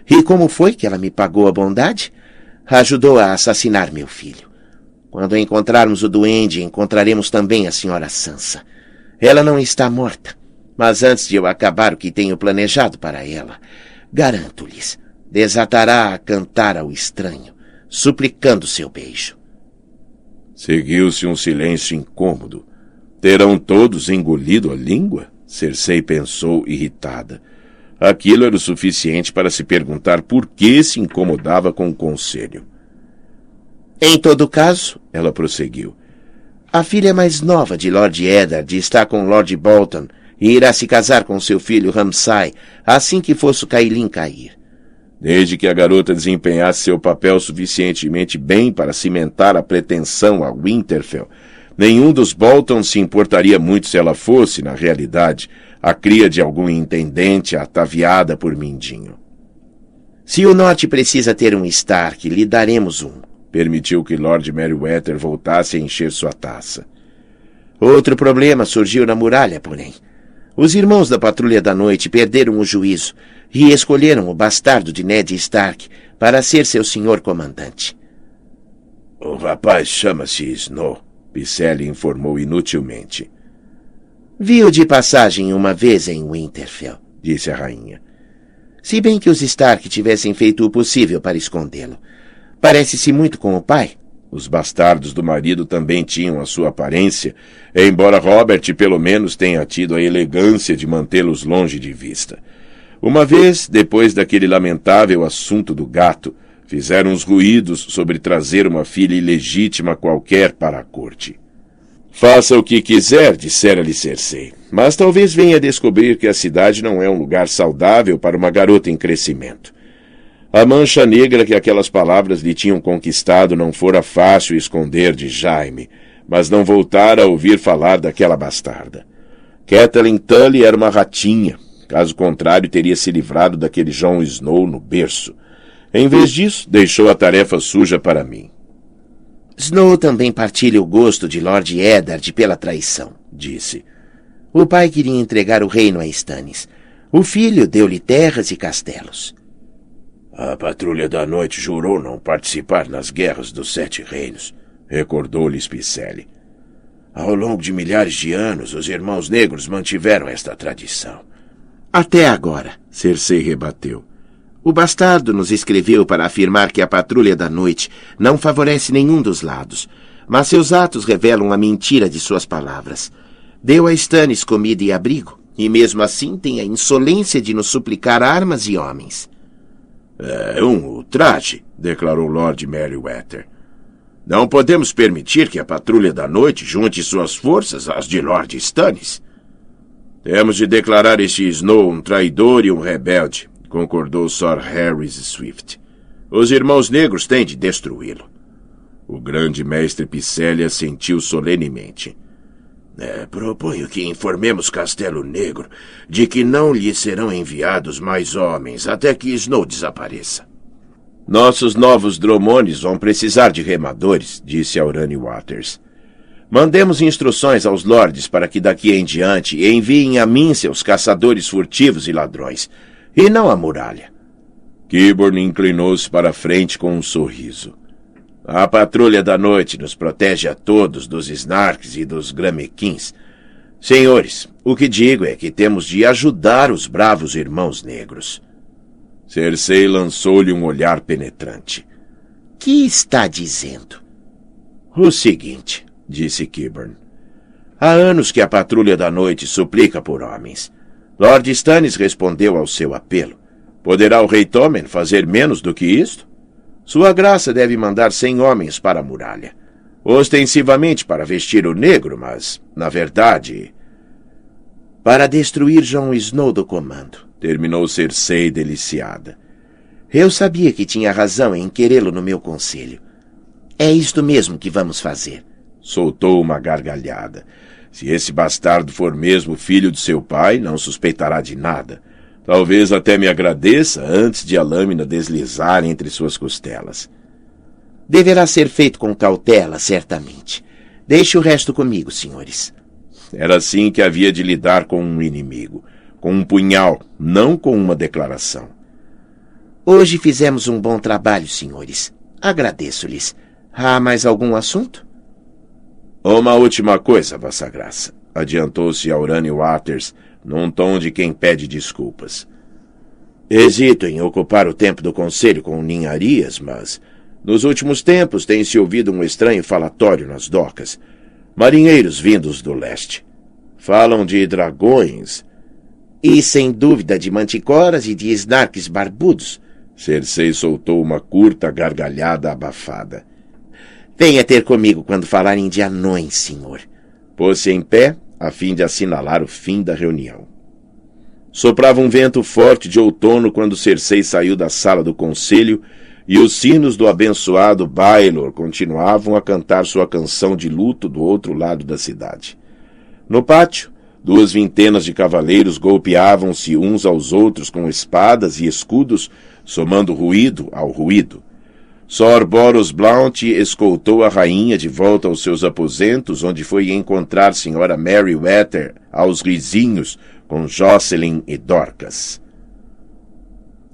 E como foi que ela me pagou a bondade? Ajudou a assassinar meu filho. Quando encontrarmos o duende, encontraremos também a senhora Sansa. Ela não está morta, mas antes de eu acabar o que tenho planejado para ela, garanto-lhes, desatará a cantar ao estranho, suplicando seu beijo. Seguiu-se um silêncio incômodo. Terão todos engolido a língua? Cersei pensou, irritada. Aquilo era o suficiente para se perguntar por que se incomodava com o conselho. Em todo caso, ela prosseguiu, a filha mais nova de Lord Eddard está com Lord Bolton e irá se casar com seu filho Ramsay assim que fosse Kailin cair. Desde que a garota desempenhasse seu papel suficientemente bem para cimentar a pretensão a Winterfell, nenhum dos Bolton se importaria muito se ela fosse, na realidade, a cria de algum intendente ataviada por Mindinho. Se o Norte precisa ter um Stark, lhe daremos um permitiu que Lord Meriwether voltasse a encher sua taça. Outro problema surgiu na muralha, porém. Os irmãos da Patrulha da Noite perderam o juízo e escolheram o bastardo de Ned Stark para ser seu senhor comandante. O rapaz chama-se Snow, Picelli informou inutilmente. Viu de passagem uma vez em Winterfell, disse a rainha. Se bem que os Stark tivessem feito o possível para escondê-lo. Parece-se muito com o pai. Os bastardos do marido também tinham a sua aparência, embora Robert pelo menos tenha tido a elegância de mantê-los longe de vista. Uma vez, depois daquele lamentável assunto do gato, fizeram os ruídos sobre trazer uma filha ilegítima qualquer para a corte. Faça o que quiser, dissera-lhe Cersei, mas talvez venha descobrir que a cidade não é um lugar saudável para uma garota em crescimento. A mancha negra que aquelas palavras lhe tinham conquistado não fora fácil esconder de Jaime, mas não voltara a ouvir falar daquela bastarda. Kathleen Tully era uma ratinha, caso contrário teria se livrado daquele Jon Snow no berço. Em vez disso, deixou a tarefa suja para mim. Snow também partilha o gosto de Lord Eddard pela traição, disse. O pai queria entregar o reino a Stannis. O filho deu-lhe terras e castelos. A patrulha da noite jurou não participar nas guerras dos Sete Reinos, recordou-lhe Spicelli. Ao longo de milhares de anos, os irmãos negros mantiveram esta tradição. Até agora, Cersei rebateu. O bastardo nos escreveu para afirmar que a patrulha da noite não favorece nenhum dos lados, mas seus atos revelam a mentira de suas palavras. Deu a Stannis comida e abrigo, e mesmo assim tem a insolência de nos suplicar armas e homens. É um ultraje, declarou Lord Merryweather. Não podemos permitir que a patrulha da noite junte suas forças às de Lord Stannis. Temos de declarar este Snow um traidor e um rebelde, concordou Sir Harris Swift. Os irmãos negros têm de destruí-lo. O grande mestre Picélia sentiu solenemente. É, proponho que informemos Castelo Negro de que não lhe serão enviados mais homens até que Snow desapareça. Nossos novos dromones vão precisar de remadores, disse Aurani Waters. Mandemos instruções aos lordes para que daqui em diante enviem a mim seus caçadores furtivos e ladrões, e não a muralha. Kiborn inclinou-se para a frente com um sorriso. A patrulha da noite nos protege a todos dos Snarks e dos Gramequins. Senhores, o que digo é que temos de ajudar os bravos irmãos negros. Cersei lançou-lhe um olhar penetrante. Que está dizendo? O seguinte, disse Kiburn. Há anos que a patrulha da noite suplica por homens. Lord Stannis respondeu ao seu apelo. Poderá o rei Tommen fazer menos do que isto? Sua graça deve mandar cem homens para a muralha. Ostensivamente para vestir o negro, mas, na verdade... Para destruir Jon Snow do comando, terminou Cersei deliciada. Eu sabia que tinha razão em querê-lo no meu conselho. É isto mesmo que vamos fazer. Soltou uma gargalhada. Se esse bastardo for mesmo filho de seu pai, não suspeitará de nada. Talvez até me agradeça antes de a lâmina deslizar entre suas costelas. Deverá ser feito com cautela, certamente. Deixe o resto comigo, senhores. Era assim que havia de lidar com um inimigo. Com um punhal, não com uma declaração. Hoje fizemos um bom trabalho, senhores. Agradeço-lhes. Há mais algum assunto? Uma última coisa, Vossa Graça, adiantou-se Aurani Waters, num tom de quem pede desculpas. Hesito em ocupar o tempo do conselho com ninharias, mas nos últimos tempos tem-se ouvido um estranho falatório nas docas. Marinheiros vindos do leste. Falam de dragões. E sem dúvida de manticoras e de snarks barbudos. Cersei soltou uma curta gargalhada abafada. Venha ter comigo quando falarem de anões, senhor. Pôs-se em pé, a fim de assinalar o fim da reunião. Soprava um vento forte de outono quando Cersei saiu da sala do conselho e os sinos do abençoado Baelor continuavam a cantar sua canção de luto do outro lado da cidade. No pátio, duas vintenas de cavaleiros golpeavam-se uns aos outros com espadas e escudos, somando ruído ao ruído. Sor Boros Blount escoltou a rainha de volta aos seus aposentos, onde foi encontrar Sra. Mary Wetter aos risinhos com Jocelyn e Dorcas.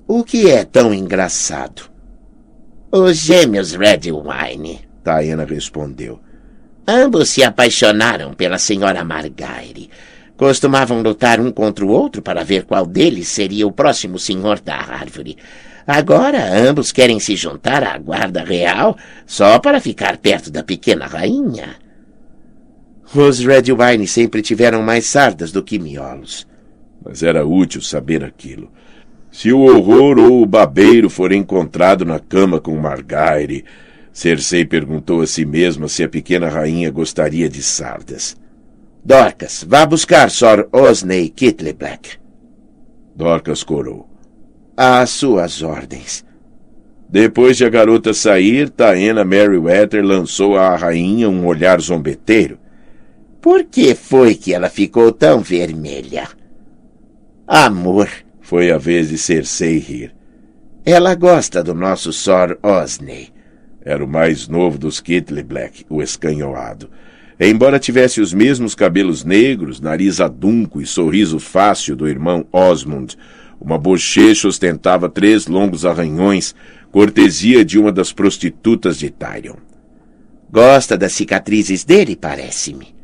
O que é tão engraçado? Os gêmeos Redwine, Diana respondeu. Ambos se apaixonaram pela senhora Margaire. Costumavam lutar um contra o outro para ver qual deles seria o próximo senhor da árvore. Agora ambos querem se juntar à guarda real só para ficar perto da pequena rainha. Os Redwine sempre tiveram mais sardas do que miolos. Mas era útil saber aquilo. Se o horror ou o babeiro for encontrado na cama com Margaire, Cersei perguntou a si mesma se a pequena rainha gostaria de sardas. Dorcas, vá buscar Sor Osney Kittleblack. Dorcas corou. Às suas ordens. Depois de a garota sair, Taena Merryweather lançou à rainha um olhar zombeteiro. Por que foi que ela ficou tão vermelha? Amor, foi a vez de Cersei rir. Ela gosta do nosso Sor Osney. Era o mais novo dos Kittley Black, o escanhoado. Embora tivesse os mesmos cabelos negros, nariz adunco e sorriso fácil do irmão Osmond, uma bochecha ostentava três longos arranhões, cortesia de uma das prostitutas de Tyrion. Gosta das cicatrizes dele, parece-me.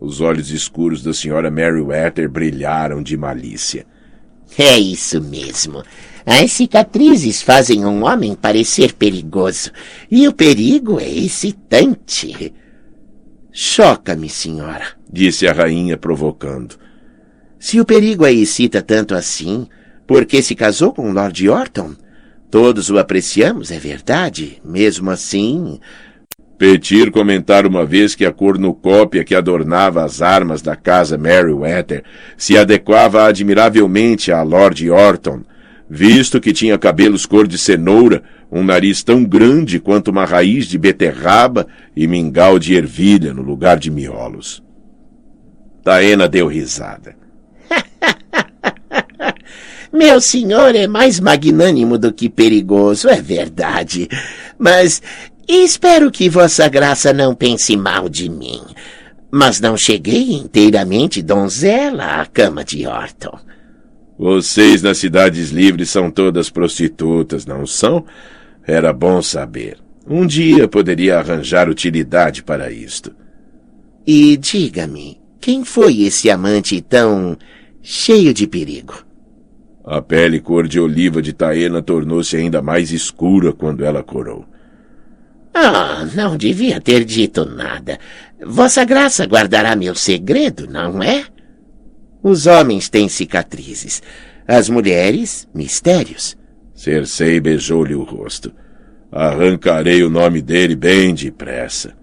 Os olhos escuros da senhora Meriwether brilharam de malícia. É isso mesmo. As cicatrizes fazem um homem parecer perigoso, e o perigo é excitante. Choca-me, senhora, disse a rainha provocando. Se o perigo a excita tanto assim, por que se casou com Lord Orton? Todos o apreciamos, é verdade. Mesmo assim, Petir comentar uma vez que a cornucópia que adornava as armas da casa Merryweather se adequava admiravelmente a Lord Orton, visto que tinha cabelos cor de cenoura, um nariz tão grande quanto uma raiz de beterraba e mingau de ervilha no lugar de miolos. Taena deu risada. Meu senhor é mais magnânimo do que perigoso, é verdade. Mas espero que Vossa Graça não pense mal de mim. Mas não cheguei inteiramente donzela à cama de Orton. Vocês nas cidades livres são todas prostitutas, não são? Era bom saber. Um dia poderia arranjar utilidade para isto. E diga-me, quem foi esse amante tão cheio de perigo? A pele cor de oliva de Taena tornou-se ainda mais escura quando ela corou. Ah, não devia ter dito nada. Vossa Graça guardará meu segredo, não é? Os homens têm cicatrizes, as mulheres, mistérios. Cersei beijou-lhe o rosto. Arrancarei o nome dele bem depressa.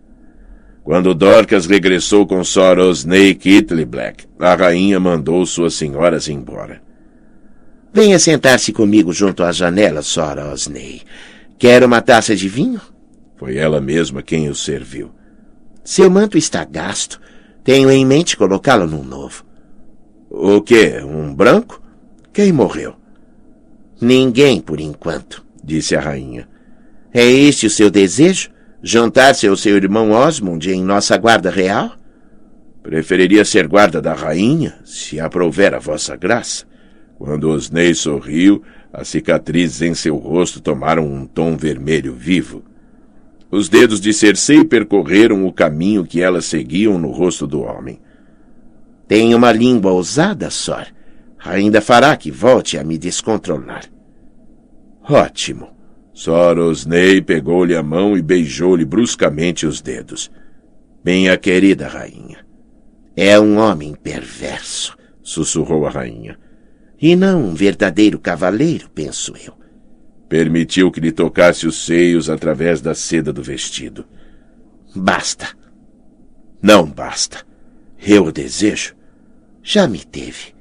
Quando Dorcas regressou com Sor Osney Kittley Black, a rainha mandou suas senhoras embora. Venha sentar-se comigo junto à janela, Sor Osney. Quer uma taça de vinho? Foi ela mesma quem o serviu. Seu manto está gasto. Tenho em mente colocá-lo num novo. O quê? Um branco? Quem morreu? Ninguém, por enquanto, disse a rainha. É este o seu desejo? Juntar-se ao seu irmão Osmond em nossa guarda real? Preferiria ser guarda da rainha, se aprouver a vossa graça. Quando Osney sorriu, as cicatrizes em seu rosto tomaram um tom vermelho vivo. Os dedos de Cersei percorreram o caminho que elas seguiam no rosto do homem. Tem uma língua ousada, Sor. Ainda fará que volte a me descontrolar. Ótimo. Sor Osney pegou-lhe a mão e beijou-lhe bruscamente os dedos. Minha querida rainha. É um homem perverso, sussurrou a rainha. E não um verdadeiro cavaleiro, penso eu. Permitiu que lhe tocasse os seios através da seda do vestido. Basta. Não basta. Eu o desejo. Já me teve.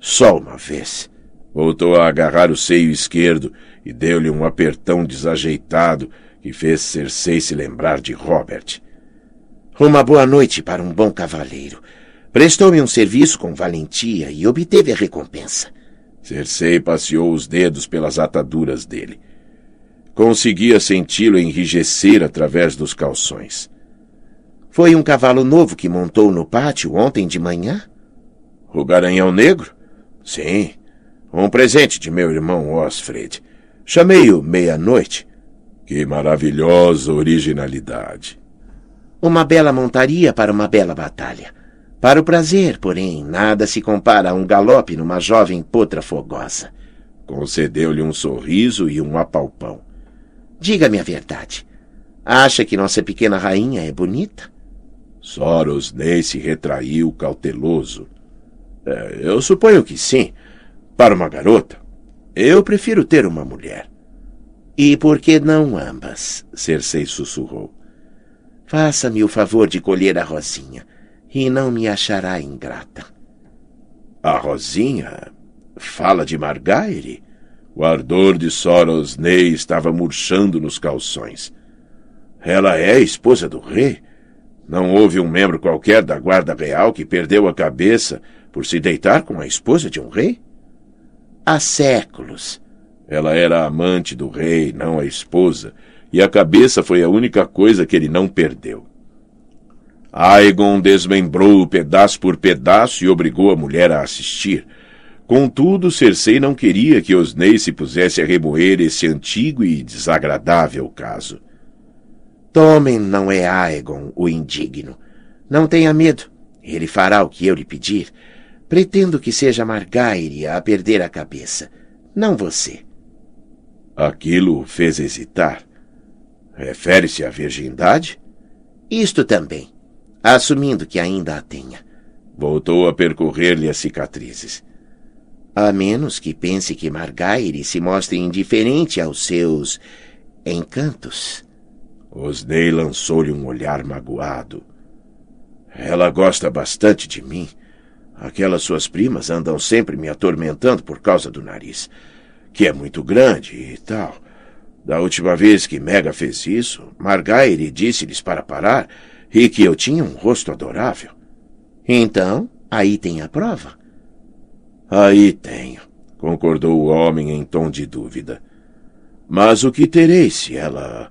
Só uma vez. Voltou a agarrar o seio esquerdo e deu-lhe um apertão desajeitado que fez Cersei se lembrar de Robert. Uma boa noite para um bom cavaleiro. Prestou-me um serviço com valentia e obteve a recompensa. Cersei passeou os dedos pelas ataduras dele. Conseguia senti-lo enrijecer através dos calções. Foi um cavalo novo que montou no pátio ontem de manhã? O garanhão negro? Sim. Um presente de meu irmão Osfred. Chamei-o meia-noite. Que maravilhosa originalidade. Uma bela montaria para uma bela batalha. Para o prazer, porém, nada se compara a um galope numa jovem potra fogosa. Concedeu-lhe um sorriso e um apalpão. Diga-me a verdade. Acha que nossa pequena rainha é bonita? Soros Ney se retraiu cauteloso. É, eu suponho que sim. Para uma garota. Eu prefiro ter uma mulher. E por que não ambas? Cersei sussurrou. Faça-me o favor de colher a Rosinha, e não me achará ingrata. A Rosinha fala de Margaire? O ardor de Soros Ney estava murchando nos calções. Ela é a esposa do rei? Não houve um membro qualquer da guarda real que perdeu a cabeça por se deitar com a esposa de um rei? Há séculos. Ela era amante do rei, não a esposa, e a cabeça foi a única coisa que ele não perdeu. Aegon desmembrou-o pedaço por pedaço e obrigou a mulher a assistir. Contudo, Cersei não queria que Osney se pusesse a remoer esse antigo e desagradável caso. Tomem não é Aegon o indigno. Não tenha medo. Ele fará o que eu lhe pedir. Pretendo que seja Margaire a perder a cabeça, não você. Aquilo o fez hesitar. Refere-se à virgindade? Isto também, assumindo que ainda a tenha. Voltou a percorrer-lhe as cicatrizes. A menos que pense que Margaire se mostre indiferente aos seus encantos. Osney lançou-lhe um olhar magoado. Ela gosta bastante de mim. Aquelas suas primas andam sempre me atormentando por causa do nariz, que é muito grande e tal. Da última vez que Mega fez isso, Margaire disse-lhes para parar e que eu tinha um rosto adorável. Então, aí tem a prova. Aí tenho, concordou o homem em tom de dúvida. Mas o que terei se ela.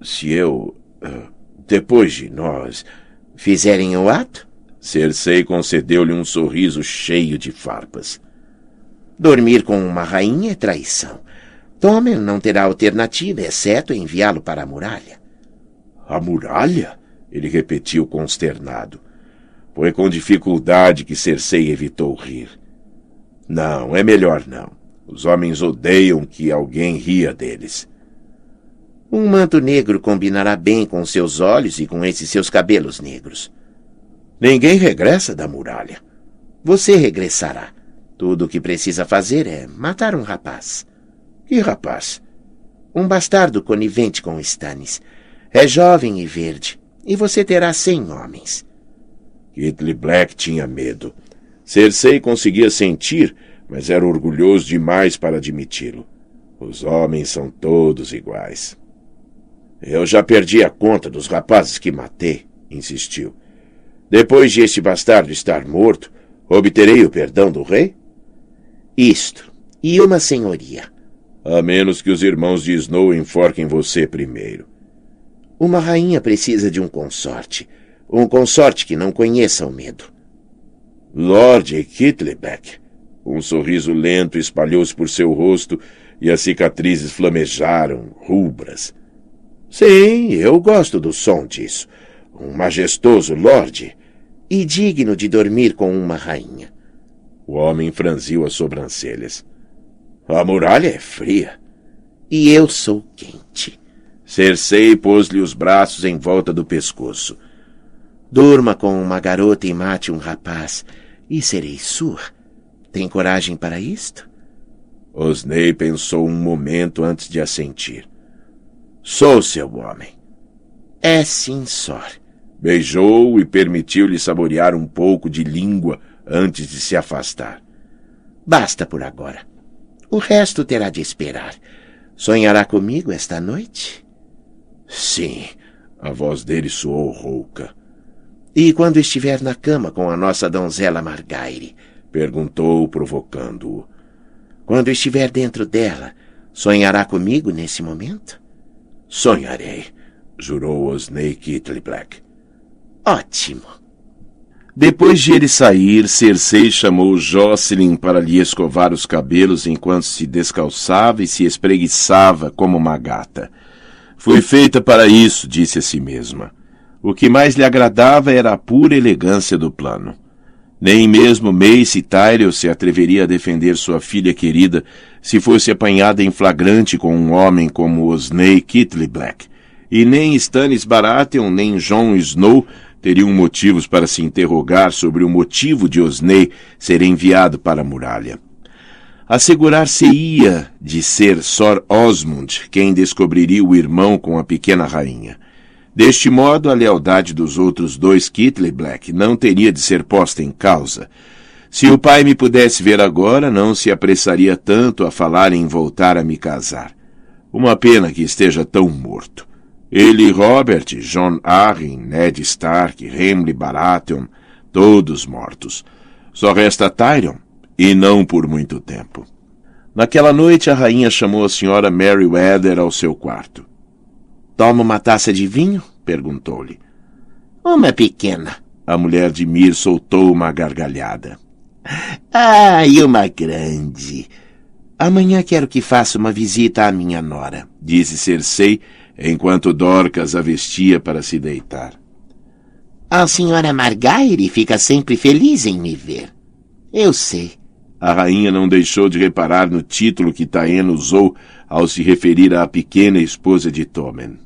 se eu. Eh, depois de nós. fizerem o ato? Cersei concedeu-lhe um sorriso cheio de farpas. Dormir com uma rainha é traição. Tomer não terá alternativa, exceto enviá-lo para a muralha. A muralha? Ele repetiu consternado. Foi com dificuldade que Cersei evitou rir. Não, é melhor não. Os homens odeiam que alguém ria deles. Um manto negro combinará bem com seus olhos e com esses seus cabelos negros. Ninguém regressa da muralha. Você regressará. Tudo o que precisa fazer é matar um rapaz. Que rapaz? Um bastardo conivente com Stannis. É jovem e verde, e você terá cem homens. Hitler Black tinha medo. Cersei conseguia sentir, mas era orgulhoso demais para admiti-lo. Os homens são todos iguais. Eu já perdi a conta dos rapazes que matei, insistiu. Depois de este bastardo estar morto, obterei o perdão do rei? Isto. E uma senhoria. A menos que os irmãos de Snow enforquem você primeiro. Uma rainha precisa de um consorte. Um consorte que não conheça o medo. Lord Kittlebeck. Um sorriso lento espalhou-se por seu rosto e as cicatrizes flamejaram, rubras. Sim, eu gosto do som disso. Um majestoso lorde. E digno de dormir com uma rainha. O homem franziu as sobrancelhas. A muralha é fria. E eu sou quente. Cersei pôs-lhe os braços em volta do pescoço. Durma com uma garota e mate um rapaz, e serei sua. Tem coragem para isto? Osney pensou um momento antes de assentir. Sou seu homem. É sim, Sor. Beijou-o e permitiu-lhe saborear um pouco de língua antes de se afastar. Basta por agora. O resto terá de esperar. Sonhará comigo esta noite? Sim. A voz dele soou rouca. E quando estiver na cama com a nossa donzela Margaire? Perguntou, provocando-o. Quando estiver dentro dela, Sonhará comigo nesse momento? Sonharei, jurou Osney Kittley Black. Ótimo. Depois de ele sair, Cersei chamou Jocelyn para lhe escovar os cabelos enquanto se descalçava e se espreguiçava como uma gata. Fui feita para isso, disse a si mesma. O que mais lhe agradava era a pura elegância do plano. Nem mesmo Mace Tyrell se atreveria a defender sua filha querida se fosse apanhada em flagrante com um homem como Osney Kittley Black. E nem Stannis Baratheon nem Jon Snow teriam motivos para se interrogar sobre o motivo de Osney ser enviado para a muralha. Assegurar-se-ia de ser Sor Osmond quem descobriria o irmão com a pequena rainha. Deste modo, a lealdade dos outros dois Kitley Black não teria de ser posta em causa. Se o pai me pudesse ver agora, não se apressaria tanto a falar em voltar a me casar. Uma pena que esteja tão morto. Ele, Robert, John Arryn, Ned Stark, Henry Baratheon, todos mortos. Só resta Tyrion, e não por muito tempo. Naquela noite, a rainha chamou a senhora Meriwether ao seu quarto. Toma uma taça de vinho? perguntou-lhe. Uma pequena. A mulher de Mir soltou uma gargalhada. Ah, e uma grande. Amanhã quero que faça uma visita à minha nora, disse Cersei, enquanto Dorcas a vestia para se deitar. A senhora Margaire fica sempre feliz em me ver. Eu sei. A rainha não deixou de reparar no título que Taena usou ao se referir à pequena esposa de Tommen.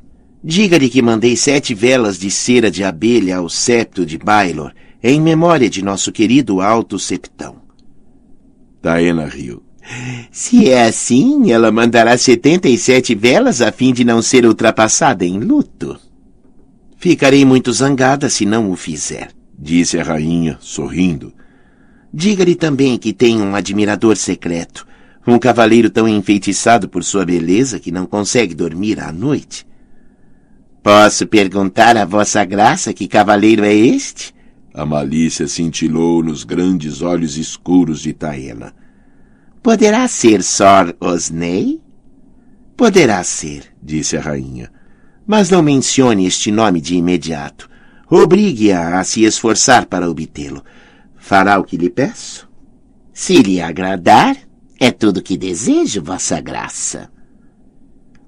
Diga-lhe que mandei sete velas de cera de abelha ao septo de Bailor, em memória de nosso querido Alto Septão. Diana riu. Se é assim, ela mandará setenta e sete velas a fim de não ser ultrapassada em luto. Ficarei muito zangada se não o fizer, disse a rainha, sorrindo. Diga-lhe também que tem um admirador secreto, um cavaleiro tão enfeitiçado por sua beleza que não consegue dormir à noite. Posso perguntar a vossa graça que cavaleiro é este? A malícia cintilou nos grandes olhos escuros de Taena. Poderá ser Sor Osney? Poderá ser, disse a rainha. Mas não mencione este nome de imediato. Obrigue-a a se esforçar para obtê-lo. Fará o que lhe peço? Se lhe agradar, é tudo que desejo, vossa graça.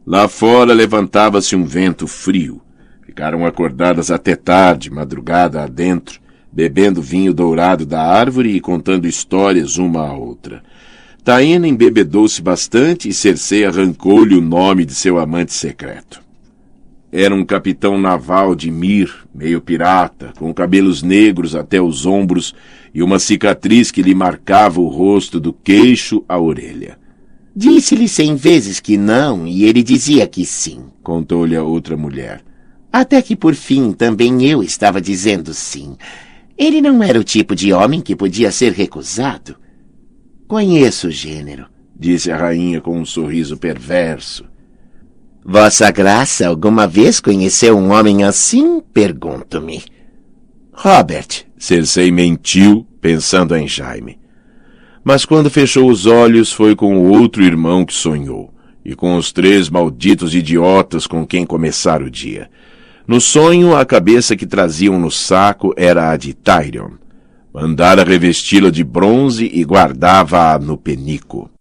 Lá fora levantava-se um vento frio. Ficaram acordadas até tarde, madrugada adentro, bebendo vinho dourado da árvore e contando histórias uma à outra. Taena embebedou-se bastante e Cersei arrancou-lhe o nome de seu amante secreto. Era um capitão naval de Mir, meio pirata, com cabelos negros até os ombros e uma cicatriz que lhe marcava o rosto do queixo à orelha. Disse-lhe cem vezes que não, e ele dizia que sim, contou-lhe a outra mulher. Até que por fim também eu estava dizendo sim. Ele não era o tipo de homem que podia ser recusado. Conheço o gênero, disse a rainha com um sorriso perverso. Vossa Graça alguma vez conheceu um homem assim? Pergunto-me. Robert, Cersei mentiu, pensando em Jaime. Mas quando fechou os olhos foi com o outro irmão que sonhou, e com os três malditos idiotas com quem começar o dia. No sonho, a cabeça que traziam no saco era a de Tyrion. Mandara revesti-la de bronze e guardava-a no penico.